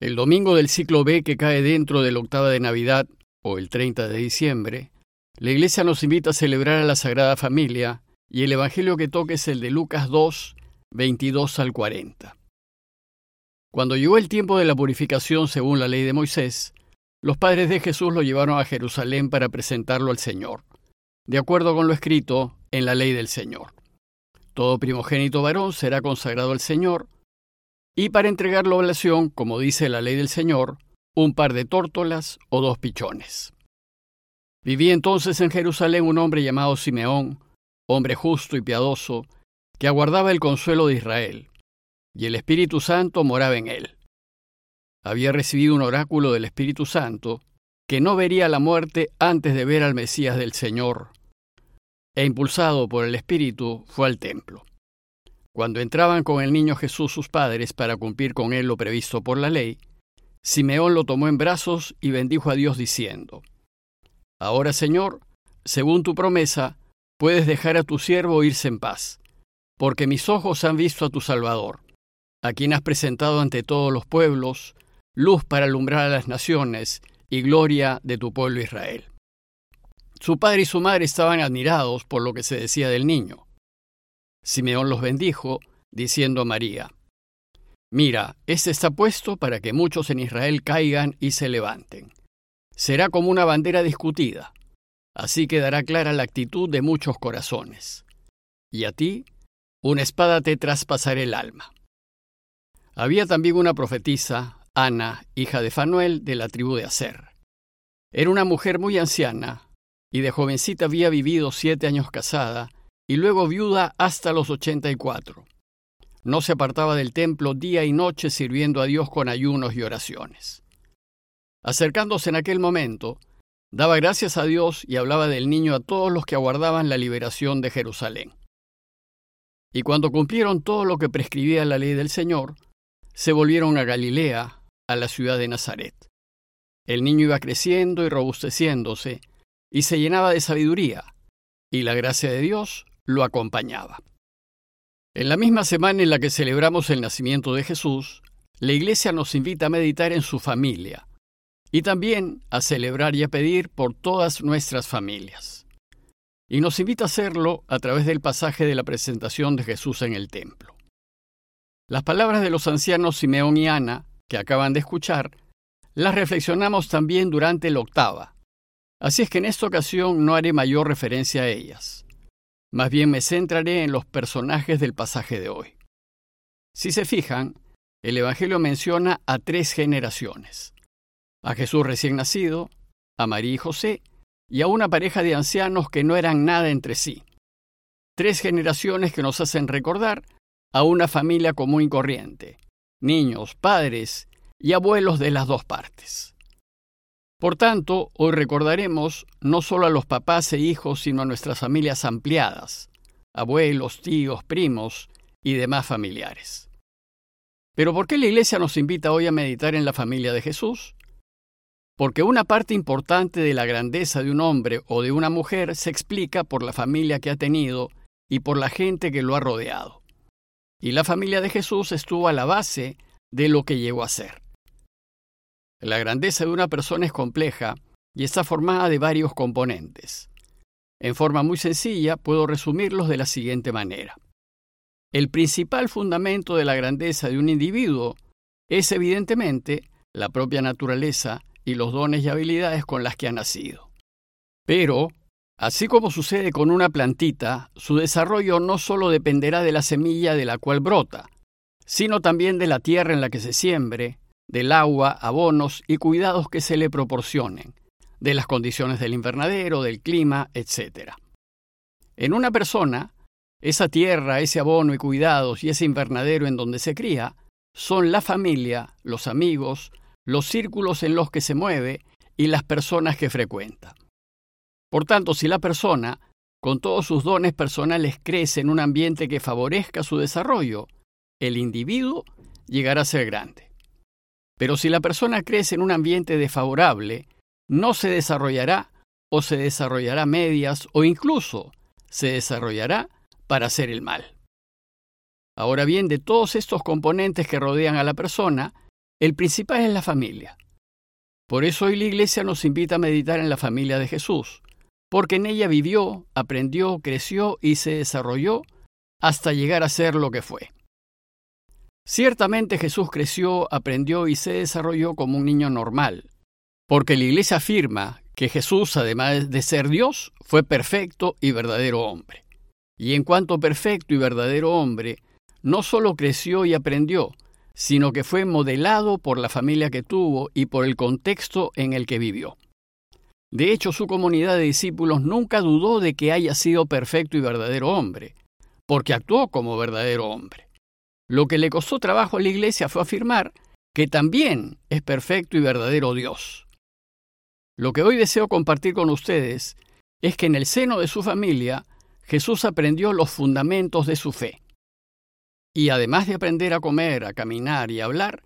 El domingo del ciclo B que cae dentro de la octava de Navidad, o el 30 de diciembre, la Iglesia nos invita a celebrar a la Sagrada Familia y el Evangelio que toca es el de Lucas 2, 22 al 40. Cuando llegó el tiempo de la purificación según la ley de Moisés, los padres de Jesús lo llevaron a Jerusalén para presentarlo al Señor, de acuerdo con lo escrito en la ley del Señor. Todo primogénito varón será consagrado al Señor, y para entregar la oblación, como dice la ley del Señor, un par de tórtolas o dos pichones. Vivía entonces en Jerusalén un hombre llamado Simeón, hombre justo y piadoso, que aguardaba el consuelo de Israel, y el Espíritu Santo moraba en él. Había recibido un oráculo del Espíritu Santo, que no vería la muerte antes de ver al Mesías del Señor, e impulsado por el Espíritu fue al templo. Cuando entraban con el niño Jesús sus padres para cumplir con él lo previsto por la ley, Simeón lo tomó en brazos y bendijo a Dios diciendo, Ahora Señor, según tu promesa, puedes dejar a tu siervo irse en paz, porque mis ojos han visto a tu Salvador, a quien has presentado ante todos los pueblos, luz para alumbrar a las naciones y gloria de tu pueblo Israel. Su padre y su madre estaban admirados por lo que se decía del niño. Simeón los bendijo, diciendo a María, Mira, este está puesto para que muchos en Israel caigan y se levanten. Será como una bandera discutida, así quedará clara la actitud de muchos corazones. Y a ti, una espada te traspasará el alma. Había también una profetisa, Ana, hija de Fanuel, de la tribu de Aser. Era una mujer muy anciana, y de jovencita había vivido siete años casada, y luego viuda hasta los ochenta y cuatro. No se apartaba del templo día y noche sirviendo a Dios con ayunos y oraciones. Acercándose en aquel momento, daba gracias a Dios y hablaba del niño a todos los que aguardaban la liberación de Jerusalén. Y cuando cumplieron todo lo que prescribía la ley del Señor, se volvieron a Galilea, a la ciudad de Nazaret. El niño iba creciendo y robusteciéndose, y se llenaba de sabiduría, y la gracia de Dios lo acompañaba. En la misma semana en la que celebramos el nacimiento de Jesús, la Iglesia nos invita a meditar en su familia y también a celebrar y a pedir por todas nuestras familias. Y nos invita a hacerlo a través del pasaje de la presentación de Jesús en el templo. Las palabras de los ancianos Simeón y Ana, que acaban de escuchar, las reflexionamos también durante la octava, así es que en esta ocasión no haré mayor referencia a ellas. Más bien me centraré en los personajes del pasaje de hoy. Si se fijan, el Evangelio menciona a tres generaciones. A Jesús recién nacido, a María y José, y a una pareja de ancianos que no eran nada entre sí. Tres generaciones que nos hacen recordar a una familia común y corriente, niños, padres y abuelos de las dos partes. Por tanto, hoy recordaremos no solo a los papás e hijos, sino a nuestras familias ampliadas, abuelos, tíos, primos y demás familiares. Pero ¿por qué la Iglesia nos invita hoy a meditar en la familia de Jesús? Porque una parte importante de la grandeza de un hombre o de una mujer se explica por la familia que ha tenido y por la gente que lo ha rodeado. Y la familia de Jesús estuvo a la base de lo que llegó a ser. La grandeza de una persona es compleja y está formada de varios componentes. En forma muy sencilla puedo resumirlos de la siguiente manera. El principal fundamento de la grandeza de un individuo es evidentemente la propia naturaleza y los dones y habilidades con las que ha nacido. Pero, así como sucede con una plantita, su desarrollo no solo dependerá de la semilla de la cual brota, sino también de la tierra en la que se siembre, del agua, abonos y cuidados que se le proporcionen, de las condiciones del invernadero, del clima, etc. En una persona, esa tierra, ese abono y cuidados y ese invernadero en donde se cría son la familia, los amigos, los círculos en los que se mueve y las personas que frecuenta. Por tanto, si la persona, con todos sus dones personales, crece en un ambiente que favorezca su desarrollo, el individuo llegará a ser grande. Pero si la persona crece en un ambiente desfavorable, no se desarrollará o se desarrollará medias o incluso se desarrollará para hacer el mal. Ahora bien, de todos estos componentes que rodean a la persona, el principal es la familia. Por eso hoy la Iglesia nos invita a meditar en la familia de Jesús, porque en ella vivió, aprendió, creció y se desarrolló hasta llegar a ser lo que fue. Ciertamente Jesús creció, aprendió y se desarrolló como un niño normal, porque la Iglesia afirma que Jesús, además de ser Dios, fue perfecto y verdadero hombre. Y en cuanto perfecto y verdadero hombre, no solo creció y aprendió, sino que fue modelado por la familia que tuvo y por el contexto en el que vivió. De hecho, su comunidad de discípulos nunca dudó de que haya sido perfecto y verdadero hombre, porque actuó como verdadero hombre. Lo que le costó trabajo a la iglesia fue afirmar que también es perfecto y verdadero Dios. Lo que hoy deseo compartir con ustedes es que en el seno de su familia Jesús aprendió los fundamentos de su fe. Y además de aprender a comer, a caminar y a hablar,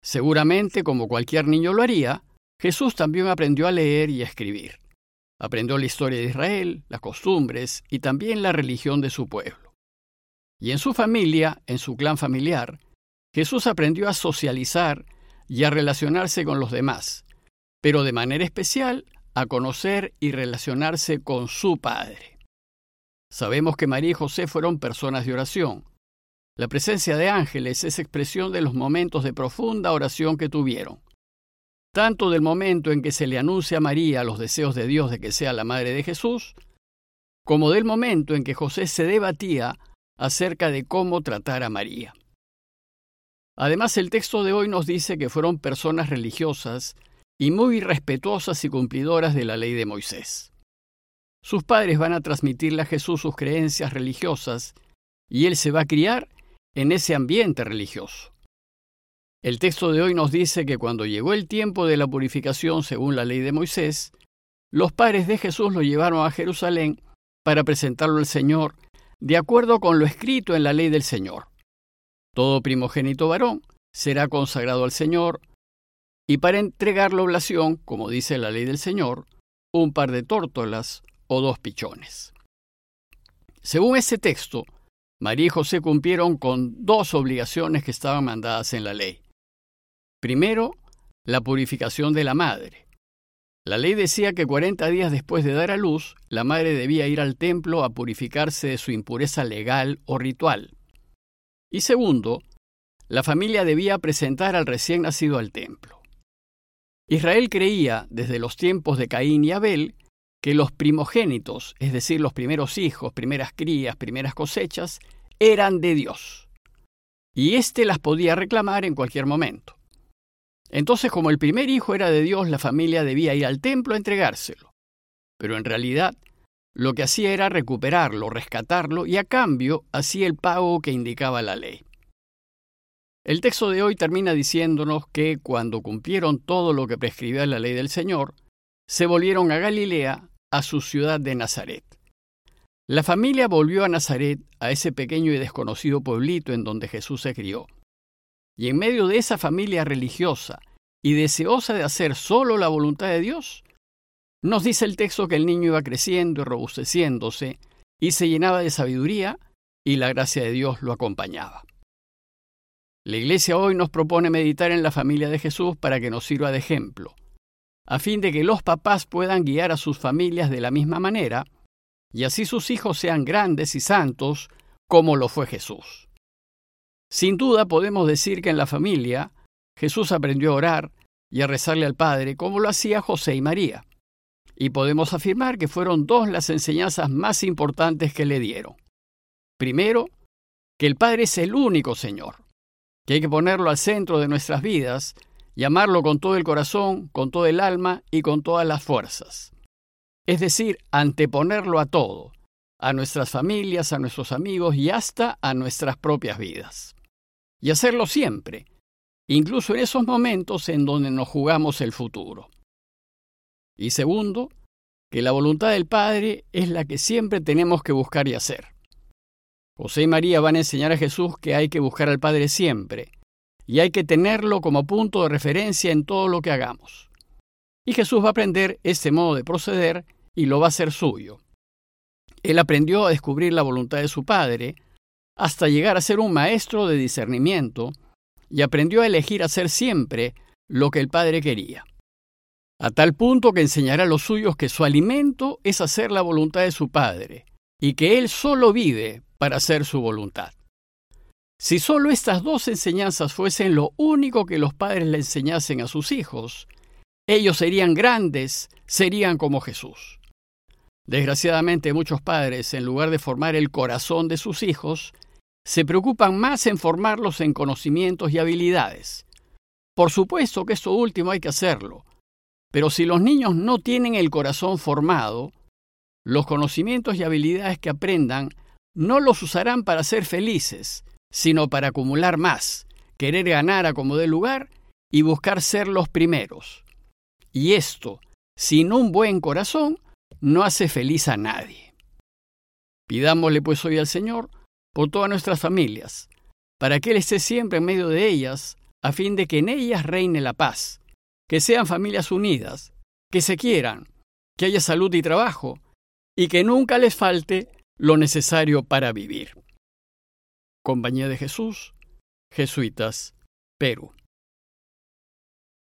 seguramente como cualquier niño lo haría, Jesús también aprendió a leer y a escribir. Aprendió la historia de Israel, las costumbres y también la religión de su pueblo. Y en su familia, en su clan familiar, Jesús aprendió a socializar y a relacionarse con los demás, pero de manera especial a conocer y relacionarse con su Padre. Sabemos que María y José fueron personas de oración, la presencia de ángeles es expresión de los momentos de profunda oración que tuvieron. Tanto del momento en que se le anuncia a María los deseos de Dios de que sea la madre de Jesús, como del momento en que José se debatía acerca de cómo tratar a María. Además, el texto de hoy nos dice que fueron personas religiosas y muy respetuosas y cumplidoras de la ley de Moisés. Sus padres van a transmitirle a Jesús sus creencias religiosas y él se va a criar en ese ambiente religioso. El texto de hoy nos dice que cuando llegó el tiempo de la purificación según la ley de Moisés, los padres de Jesús lo llevaron a Jerusalén para presentarlo al Señor de acuerdo con lo escrito en la ley del Señor. Todo primogénito varón será consagrado al Señor, y para entregar la oblación, como dice la ley del Señor, un par de tórtolas o dos pichones. Según ese texto, María y José cumplieron con dos obligaciones que estaban mandadas en la ley. Primero, la purificación de la madre. La ley decía que 40 días después de dar a luz, la madre debía ir al templo a purificarse de su impureza legal o ritual. Y segundo, la familia debía presentar al recién nacido al templo. Israel creía, desde los tiempos de Caín y Abel, que los primogénitos, es decir, los primeros hijos, primeras crías, primeras cosechas, eran de Dios. Y éste las podía reclamar en cualquier momento. Entonces, como el primer hijo era de Dios, la familia debía ir al templo a entregárselo. Pero en realidad, lo que hacía era recuperarlo, rescatarlo y a cambio hacía el pago que indicaba la ley. El texto de hoy termina diciéndonos que cuando cumplieron todo lo que prescribía la ley del Señor, se volvieron a Galilea, a su ciudad de Nazaret. La familia volvió a Nazaret, a ese pequeño y desconocido pueblito en donde Jesús se crió. Y en medio de esa familia religiosa y deseosa de hacer solo la voluntad de Dios, nos dice el texto que el niño iba creciendo y robusteciéndose y se llenaba de sabiduría y la gracia de Dios lo acompañaba. La Iglesia hoy nos propone meditar en la familia de Jesús para que nos sirva de ejemplo a fin de que los papás puedan guiar a sus familias de la misma manera, y así sus hijos sean grandes y santos como lo fue Jesús. Sin duda podemos decir que en la familia Jesús aprendió a orar y a rezarle al Padre como lo hacía José y María, y podemos afirmar que fueron dos las enseñanzas más importantes que le dieron. Primero, que el Padre es el único Señor, que hay que ponerlo al centro de nuestras vidas llamarlo con todo el corazón, con todo el alma y con todas las fuerzas. Es decir, anteponerlo a todo, a nuestras familias, a nuestros amigos y hasta a nuestras propias vidas. Y hacerlo siempre, incluso en esos momentos en donde nos jugamos el futuro. Y segundo, que la voluntad del Padre es la que siempre tenemos que buscar y hacer. José y María van a enseñar a Jesús que hay que buscar al Padre siempre, y hay que tenerlo como punto de referencia en todo lo que hagamos. Y Jesús va a aprender este modo de proceder y lo va a hacer suyo. Él aprendió a descubrir la voluntad de su Padre hasta llegar a ser un maestro de discernimiento y aprendió a elegir hacer siempre lo que el Padre quería. A tal punto que enseñará a los suyos que su alimento es hacer la voluntad de su Padre, y que Él solo vive para hacer su voluntad. Si solo estas dos enseñanzas fuesen lo único que los padres le enseñasen a sus hijos, ellos serían grandes, serían como Jesús. Desgraciadamente muchos padres, en lugar de formar el corazón de sus hijos, se preocupan más en formarlos en conocimientos y habilidades. Por supuesto que esto último hay que hacerlo, pero si los niños no tienen el corazón formado, los conocimientos y habilidades que aprendan no los usarán para ser felices, sino para acumular más, querer ganar a como dé lugar y buscar ser los primeros. Y esto, sin un buen corazón, no hace feliz a nadie. Pidámosle pues hoy al Señor por todas nuestras familias, para que Él esté siempre en medio de ellas, a fin de que en ellas reine la paz, que sean familias unidas, que se quieran, que haya salud y trabajo, y que nunca les falte lo necesario para vivir. Compañía de Jesús, Jesuitas, Perú.